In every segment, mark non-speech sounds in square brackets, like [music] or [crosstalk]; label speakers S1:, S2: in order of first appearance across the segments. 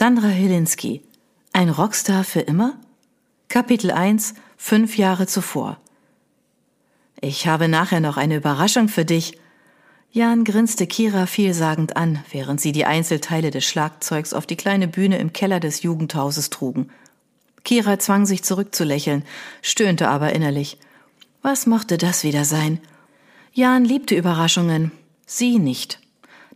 S1: Sandra Hilinski. Ein Rockstar für immer? Kapitel 1. Fünf Jahre zuvor. Ich habe nachher noch eine Überraschung für dich. Jan grinste Kira vielsagend an, während sie die Einzelteile des Schlagzeugs auf die kleine Bühne im Keller des Jugendhauses trugen. Kira zwang sich zurückzulächeln, stöhnte aber innerlich. Was mochte das wieder sein? Jan liebte Überraschungen, sie nicht.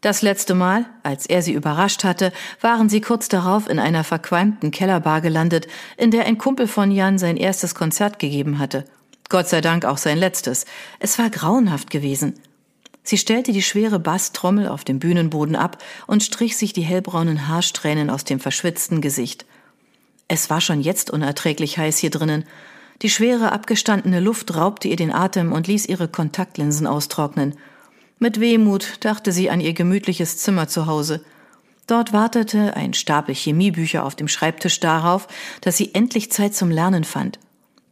S1: Das letzte Mal, als er sie überrascht hatte, waren sie kurz darauf in einer verqualmten Kellerbar gelandet, in der ein Kumpel von Jan sein erstes Konzert gegeben hatte. Gott sei Dank auch sein letztes. Es war grauenhaft gewesen. Sie stellte die schwere Basstrommel auf dem Bühnenboden ab und strich sich die hellbraunen Haarsträhnen aus dem verschwitzten Gesicht. Es war schon jetzt unerträglich heiß hier drinnen. Die schwere, abgestandene Luft raubte ihr den Atem und ließ ihre Kontaktlinsen austrocknen. Mit Wehmut dachte sie an ihr gemütliches Zimmer zu Hause. Dort wartete ein Stapel Chemiebücher auf dem Schreibtisch darauf, dass sie endlich Zeit zum Lernen fand.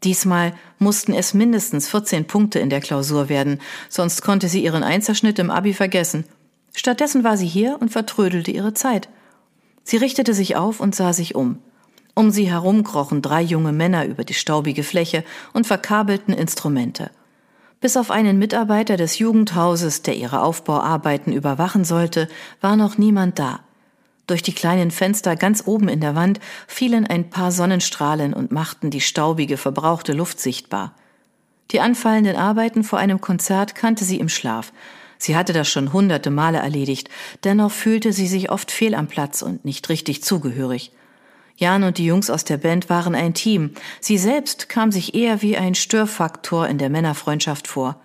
S1: Diesmal mussten es mindestens 14 Punkte in der Klausur werden, sonst konnte sie ihren Einserschnitt im Abi vergessen. Stattdessen war sie hier und vertrödelte ihre Zeit. Sie richtete sich auf und sah sich um. Um sie herum krochen drei junge Männer über die staubige Fläche und verkabelten Instrumente. Bis auf einen Mitarbeiter des Jugendhauses, der ihre Aufbauarbeiten überwachen sollte, war noch niemand da. Durch die kleinen Fenster ganz oben in der Wand fielen ein paar Sonnenstrahlen und machten die staubige, verbrauchte Luft sichtbar. Die anfallenden Arbeiten vor einem Konzert kannte sie im Schlaf. Sie hatte das schon hunderte Male erledigt, dennoch fühlte sie sich oft fehl am Platz und nicht richtig zugehörig. Jan und die Jungs aus der Band waren ein Team. Sie selbst kam sich eher wie ein Störfaktor in der Männerfreundschaft vor.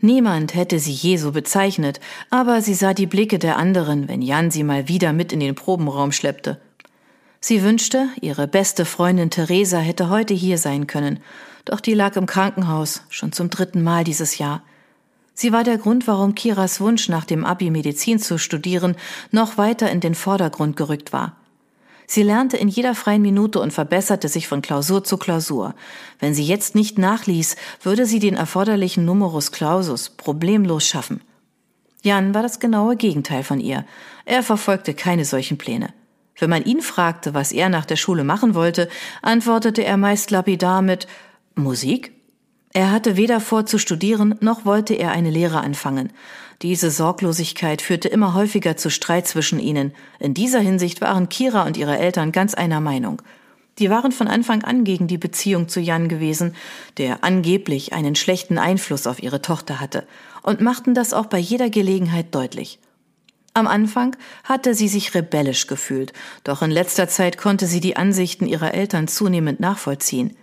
S1: Niemand hätte sie je so bezeichnet, aber sie sah die Blicke der anderen, wenn Jan sie mal wieder mit in den Probenraum schleppte. Sie wünschte, ihre beste Freundin Theresa hätte heute hier sein können, doch die lag im Krankenhaus, schon zum dritten Mal dieses Jahr. Sie war der Grund, warum Kiras Wunsch nach dem Abi Medizin zu studieren noch weiter in den Vordergrund gerückt war. Sie lernte in jeder freien Minute und verbesserte sich von Klausur zu Klausur. Wenn sie jetzt nicht nachließ, würde sie den erforderlichen Numerus Clausus problemlos schaffen. Jan war das genaue Gegenteil von ihr. Er verfolgte keine solchen Pläne. Wenn man ihn fragte, was er nach der Schule machen wollte, antwortete er meist lapidar mit Musik? Er hatte weder vor zu studieren, noch wollte er eine Lehre anfangen. Diese Sorglosigkeit führte immer häufiger zu Streit zwischen ihnen. In dieser Hinsicht waren Kira und ihre Eltern ganz einer Meinung. Die waren von Anfang an gegen die Beziehung zu Jan gewesen, der angeblich einen schlechten Einfluss auf ihre Tochter hatte, und machten das auch bei jeder Gelegenheit deutlich. Am Anfang hatte sie sich rebellisch gefühlt, doch in letzter Zeit konnte sie die Ansichten ihrer Eltern zunehmend nachvollziehen.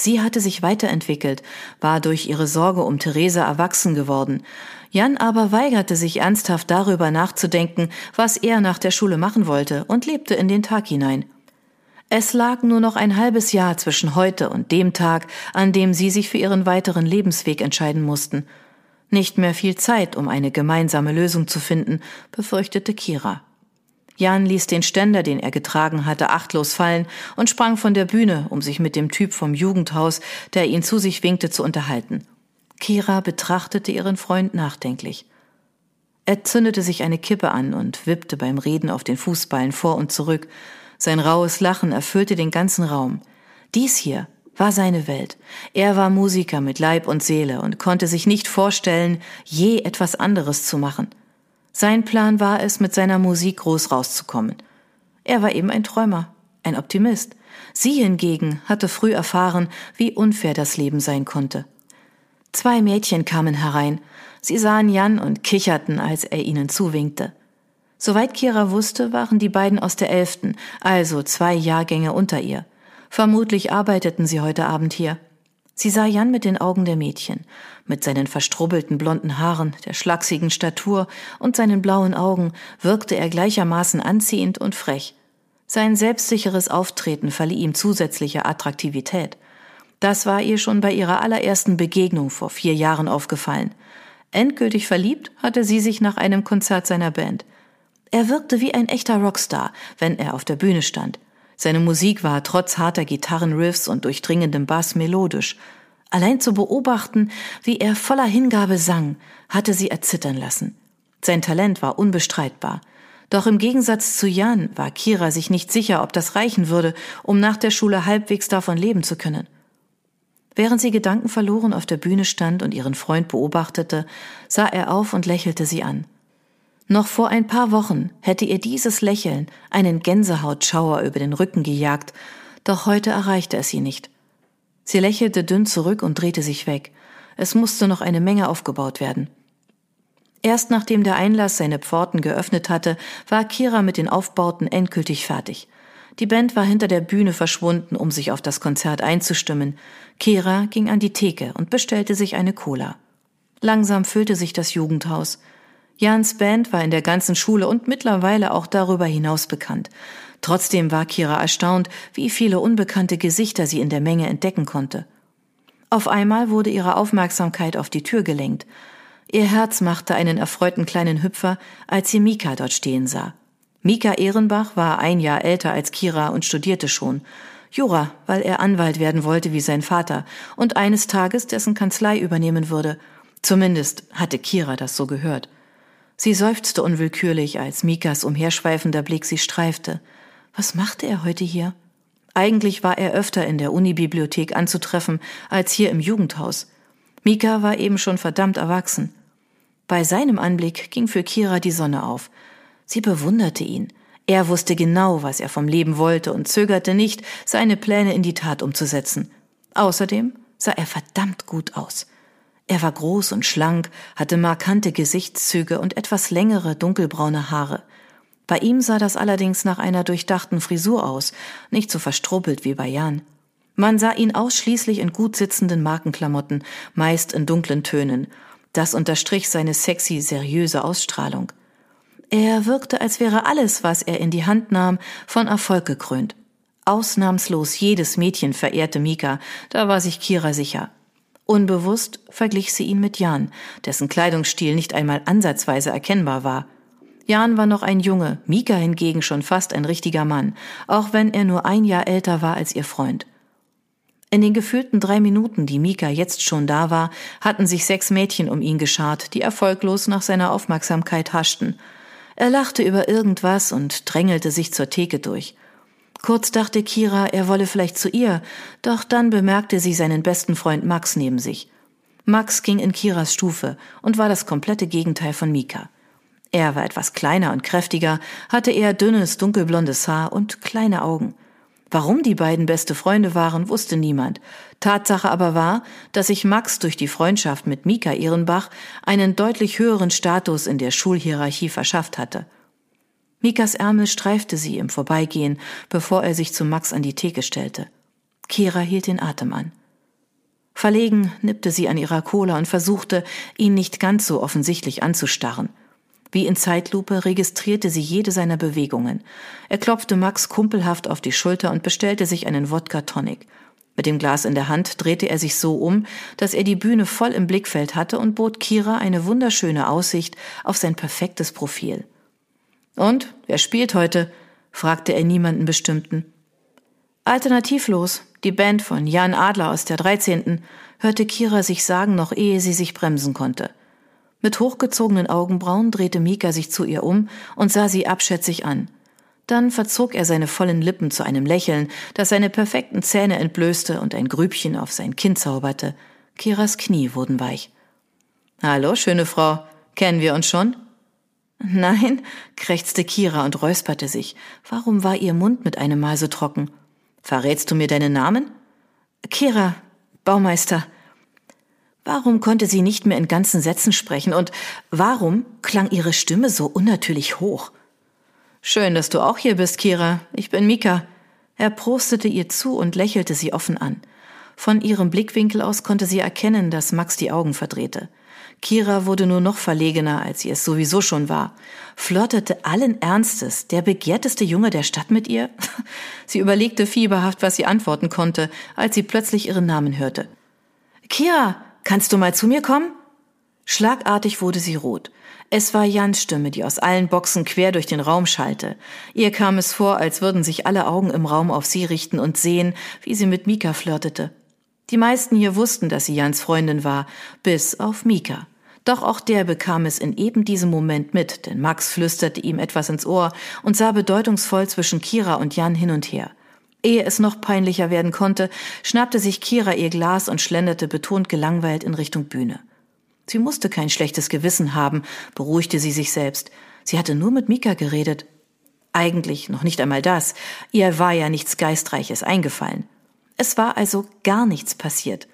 S1: Sie hatte sich weiterentwickelt, war durch ihre Sorge um Theresa erwachsen geworden. Jan aber weigerte sich ernsthaft darüber nachzudenken, was er nach der Schule machen wollte und lebte in den Tag hinein. Es lag nur noch ein halbes Jahr zwischen heute und dem Tag, an dem sie sich für ihren weiteren Lebensweg entscheiden mussten. Nicht mehr viel Zeit, um eine gemeinsame Lösung zu finden, befürchtete Kira. Jan ließ den Ständer, den er getragen hatte, achtlos fallen und sprang von der Bühne, um sich mit dem Typ vom Jugendhaus, der ihn zu sich winkte, zu unterhalten. Kira betrachtete ihren Freund nachdenklich. Er zündete sich eine Kippe an und wippte beim Reden auf den Fußballen vor und zurück. Sein rauhes Lachen erfüllte den ganzen Raum. Dies hier war seine Welt. Er war Musiker mit Leib und Seele und konnte sich nicht vorstellen, je etwas anderes zu machen. Sein Plan war es, mit seiner Musik groß rauszukommen. Er war eben ein Träumer, ein Optimist. Sie hingegen hatte früh erfahren, wie unfair das Leben sein konnte. Zwei Mädchen kamen herein. Sie sahen Jan und kicherten, als er ihnen zuwinkte. Soweit Kira wusste, waren die beiden aus der Elften, also zwei Jahrgänge unter ihr. Vermutlich arbeiteten sie heute Abend hier. Sie sah Jan mit den Augen der Mädchen, mit seinen verstrubbelten blonden Haaren, der schlachsigen Statur und seinen blauen Augen wirkte er gleichermaßen anziehend und frech. Sein selbstsicheres Auftreten verlieh ihm zusätzliche Attraktivität. Das war ihr schon bei ihrer allerersten Begegnung vor vier Jahren aufgefallen. Endgültig verliebt hatte sie sich nach einem Konzert seiner Band. Er wirkte wie ein echter Rockstar, wenn er auf der Bühne stand. Seine Musik war trotz harter Gitarrenriffs und durchdringendem Bass melodisch. Allein zu beobachten, wie er voller Hingabe sang, hatte sie erzittern lassen. Sein Talent war unbestreitbar. Doch im Gegensatz zu Jan war Kira sich nicht sicher, ob das reichen würde, um nach der Schule halbwegs davon leben zu können. Während sie gedankenverloren auf der Bühne stand und ihren Freund beobachtete, sah er auf und lächelte sie an. Noch vor ein paar Wochen hätte ihr dieses Lächeln einen Gänsehautschauer über den Rücken gejagt, doch heute erreichte es sie nicht. Sie lächelte dünn zurück und drehte sich weg. Es musste noch eine Menge aufgebaut werden. Erst nachdem der Einlass seine Pforten geöffnet hatte, war Kira mit den Aufbauten endgültig fertig. Die Band war hinter der Bühne verschwunden, um sich auf das Konzert einzustimmen. Kira ging an die Theke und bestellte sich eine Cola. Langsam füllte sich das Jugendhaus. Jans Band war in der ganzen Schule und mittlerweile auch darüber hinaus bekannt. Trotzdem war Kira erstaunt, wie viele unbekannte Gesichter sie in der Menge entdecken konnte. Auf einmal wurde ihre Aufmerksamkeit auf die Tür gelenkt. Ihr Herz machte einen erfreuten kleinen Hüpfer, als sie Mika dort stehen sah. Mika Ehrenbach war ein Jahr älter als Kira und studierte schon. Jura, weil er Anwalt werden wollte wie sein Vater und eines Tages dessen Kanzlei übernehmen würde. Zumindest hatte Kira das so gehört. Sie seufzte unwillkürlich, als Mikas umherschweifender Blick sie streifte. Was machte er heute hier? Eigentlich war er öfter in der Unibibliothek anzutreffen als hier im Jugendhaus. Mika war eben schon verdammt erwachsen. Bei seinem Anblick ging für Kira die Sonne auf. Sie bewunderte ihn. Er wusste genau, was er vom Leben wollte und zögerte nicht, seine Pläne in die Tat umzusetzen. Außerdem sah er verdammt gut aus. Er war groß und schlank, hatte markante Gesichtszüge und etwas längere dunkelbraune Haare. Bei ihm sah das allerdings nach einer durchdachten Frisur aus, nicht so verstrubbelt wie bei Jan. Man sah ihn ausschließlich in gut sitzenden Markenklamotten, meist in dunklen Tönen, das unterstrich seine sexy, seriöse Ausstrahlung. Er wirkte, als wäre alles, was er in die Hand nahm, von Erfolg gekrönt. Ausnahmslos jedes Mädchen verehrte Mika, da war sich Kira sicher. Unbewusst verglich sie ihn mit Jan, dessen Kleidungsstil nicht einmal ansatzweise erkennbar war. Jan war noch ein Junge, Mika hingegen schon fast ein richtiger Mann, auch wenn er nur ein Jahr älter war als ihr Freund. In den gefühlten drei Minuten, die Mika jetzt schon da war, hatten sich sechs Mädchen um ihn geschart, die erfolglos nach seiner Aufmerksamkeit haschten. Er lachte über irgendwas und drängelte sich zur Theke durch. Kurz dachte Kira, er wolle vielleicht zu ihr, doch dann bemerkte sie seinen besten Freund Max neben sich. Max ging in Kiras Stufe und war das komplette Gegenteil von Mika. Er war etwas kleiner und kräftiger, hatte eher dünnes, dunkelblondes Haar und kleine Augen. Warum die beiden beste Freunde waren, wusste niemand. Tatsache aber war, dass sich Max durch die Freundschaft mit Mika Ehrenbach einen deutlich höheren Status in der Schulhierarchie verschafft hatte. Mikas Ärmel streifte sie im Vorbeigehen, bevor er sich zu Max an die Theke stellte. Kira hielt den Atem an. Verlegen nippte sie an ihrer Cola und versuchte, ihn nicht ganz so offensichtlich anzustarren. Wie in Zeitlupe registrierte sie jede seiner Bewegungen. Er klopfte Max kumpelhaft auf die Schulter und bestellte sich einen Wodka Tonic. Mit dem Glas in der Hand drehte er sich so um, dass er die Bühne voll im Blickfeld hatte und bot Kira eine wunderschöne Aussicht auf sein perfektes Profil. Und wer spielt heute? fragte er niemanden bestimmten. Alternativlos, die Band von Jan Adler aus der 13. hörte Kira sich sagen, noch ehe sie sich bremsen konnte. Mit hochgezogenen Augenbrauen drehte Mika sich zu ihr um und sah sie abschätzig an. Dann verzog er seine vollen Lippen zu einem Lächeln, das seine perfekten Zähne entblößte und ein Grübchen auf sein Kinn zauberte. Kiras Knie wurden weich. Hallo, schöne Frau. Kennen wir uns schon? Nein, krächzte Kira und räusperte sich. Warum war ihr Mund mit einem Mal so trocken? Verrätst du mir deinen Namen? Kira, Baumeister. Warum konnte sie nicht mehr in ganzen Sätzen sprechen und warum klang ihre Stimme so unnatürlich hoch? Schön, dass du auch hier bist, Kira. Ich bin Mika. Er prostete ihr zu und lächelte sie offen an. Von ihrem Blickwinkel aus konnte sie erkennen, dass Max die Augen verdrehte. Kira wurde nur noch verlegener, als sie es sowieso schon war. Flirtete allen Ernstes der begehrteste Junge der Stadt mit ihr? [laughs] Sie überlegte fieberhaft, was sie antworten konnte, als sie plötzlich ihren Namen hörte. Kira, Kannst du mal zu mir kommen? Schlagartig wurde sie rot. Es war Jans Stimme, die aus allen Boxen quer durch den Raum schallte. Ihr kam es vor, als würden sich alle Augen im Raum auf sie richten und sehen, wie sie mit Mika flirtete. Die meisten hier wussten, dass sie Jans Freundin war, bis auf Mika. Doch auch der bekam es in eben diesem Moment mit, denn Max flüsterte ihm etwas ins Ohr und sah bedeutungsvoll zwischen Kira und Jan hin und her. Ehe es noch peinlicher werden konnte, schnappte sich Kira ihr Glas und schlenderte betont gelangweilt in Richtung Bühne. Sie musste kein schlechtes Gewissen haben, beruhigte sie sich selbst. Sie hatte nur mit Mika geredet. Eigentlich noch nicht einmal das. Ihr war ja nichts Geistreiches eingefallen. Es war also gar nichts passiert.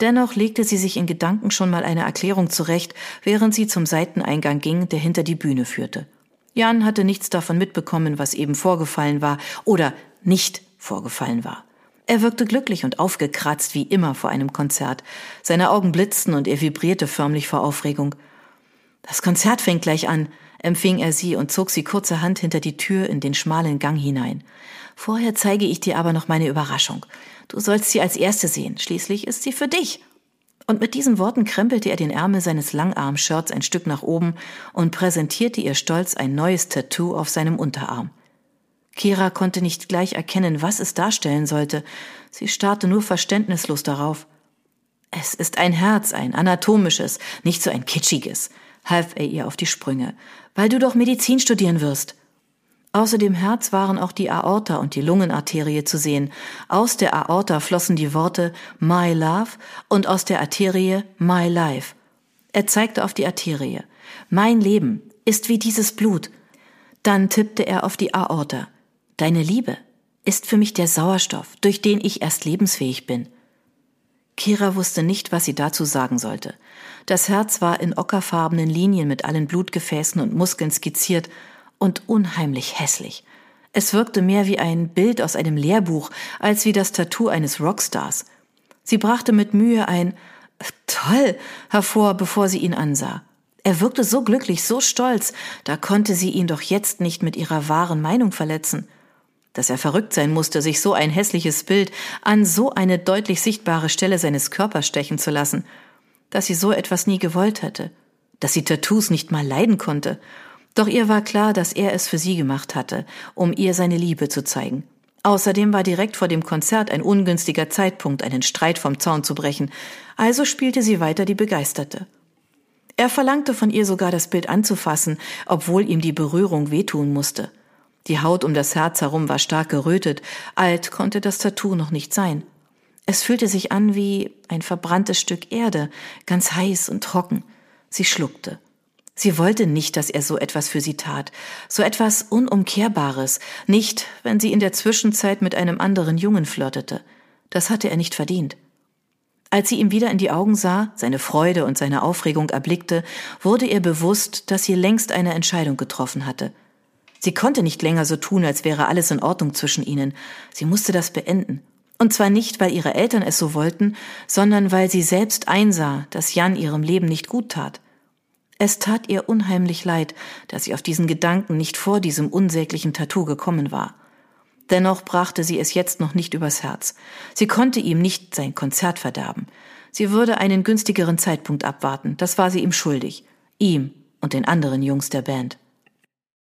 S1: Dennoch legte sie sich in Gedanken schon mal eine Erklärung zurecht, während sie zum Seiteneingang ging, der hinter die Bühne führte. Jan hatte nichts davon mitbekommen, was eben vorgefallen war oder nicht vorgefallen war. Er wirkte glücklich und aufgekratzt wie immer vor einem Konzert. Seine Augen blitzten und er vibrierte förmlich vor Aufregung. Das Konzert fängt gleich an, empfing er sie und zog sie kurzerhand hinter die Tür in den schmalen Gang hinein. Vorher zeige ich dir aber noch meine Überraschung. Du sollst sie als erste sehen, schließlich ist sie für dich. Und mit diesen Worten krempelte er den Ärmel seines Langarm-Shirts ein Stück nach oben und präsentierte ihr stolz ein neues Tattoo auf seinem Unterarm. Kira konnte nicht gleich erkennen, was es darstellen sollte. Sie starrte nur verständnislos darauf. Es ist ein Herz, ein anatomisches, nicht so ein kitschiges, half er ihr auf die Sprünge, weil du doch Medizin studieren wirst. Außer dem Herz waren auch die Aorta und die Lungenarterie zu sehen. Aus der Aorta flossen die Worte My Love und aus der Arterie My Life. Er zeigte auf die Arterie. Mein Leben ist wie dieses Blut. Dann tippte er auf die Aorta. Deine Liebe ist für mich der Sauerstoff, durch den ich erst lebensfähig bin. Kira wusste nicht, was sie dazu sagen sollte. Das Herz war in ockerfarbenen Linien mit allen Blutgefäßen und Muskeln skizziert und unheimlich hässlich. Es wirkte mehr wie ein Bild aus einem Lehrbuch als wie das Tattoo eines Rockstars. Sie brachte mit Mühe ein Toll hervor, bevor sie ihn ansah. Er wirkte so glücklich, so stolz, da konnte sie ihn doch jetzt nicht mit ihrer wahren Meinung verletzen. Dass er verrückt sein musste, sich so ein hässliches Bild an so eine deutlich sichtbare Stelle seines Körpers stechen zu lassen. Dass sie so etwas nie gewollt hätte. Dass sie Tattoos nicht mal leiden konnte doch ihr war klar, dass er es für sie gemacht hatte, um ihr seine Liebe zu zeigen. Außerdem war direkt vor dem Konzert ein ungünstiger Zeitpunkt, einen Streit vom Zaun zu brechen, also spielte sie weiter die Begeisterte. Er verlangte von ihr sogar das Bild anzufassen, obwohl ihm die Berührung wehtun musste. Die Haut um das Herz herum war stark gerötet, alt konnte das Tattoo noch nicht sein. Es fühlte sich an wie ein verbranntes Stück Erde, ganz heiß und trocken. Sie schluckte. Sie wollte nicht, dass er so etwas für sie tat, so etwas Unumkehrbares, nicht, wenn sie in der Zwischenzeit mit einem anderen Jungen flirtete. Das hatte er nicht verdient. Als sie ihm wieder in die Augen sah, seine Freude und seine Aufregung erblickte, wurde ihr bewusst, dass sie längst eine Entscheidung getroffen hatte. Sie konnte nicht länger so tun, als wäre alles in Ordnung zwischen ihnen. Sie musste das beenden. Und zwar nicht, weil ihre Eltern es so wollten, sondern weil sie selbst einsah, dass Jan ihrem Leben nicht gut tat. Es tat ihr unheimlich leid, dass sie auf diesen Gedanken nicht vor diesem unsäglichen Tattoo gekommen war. Dennoch brachte sie es jetzt noch nicht übers Herz. Sie konnte ihm nicht sein Konzert verderben. Sie würde einen günstigeren Zeitpunkt abwarten, das war sie ihm schuldig. Ihm und den anderen Jungs der Band.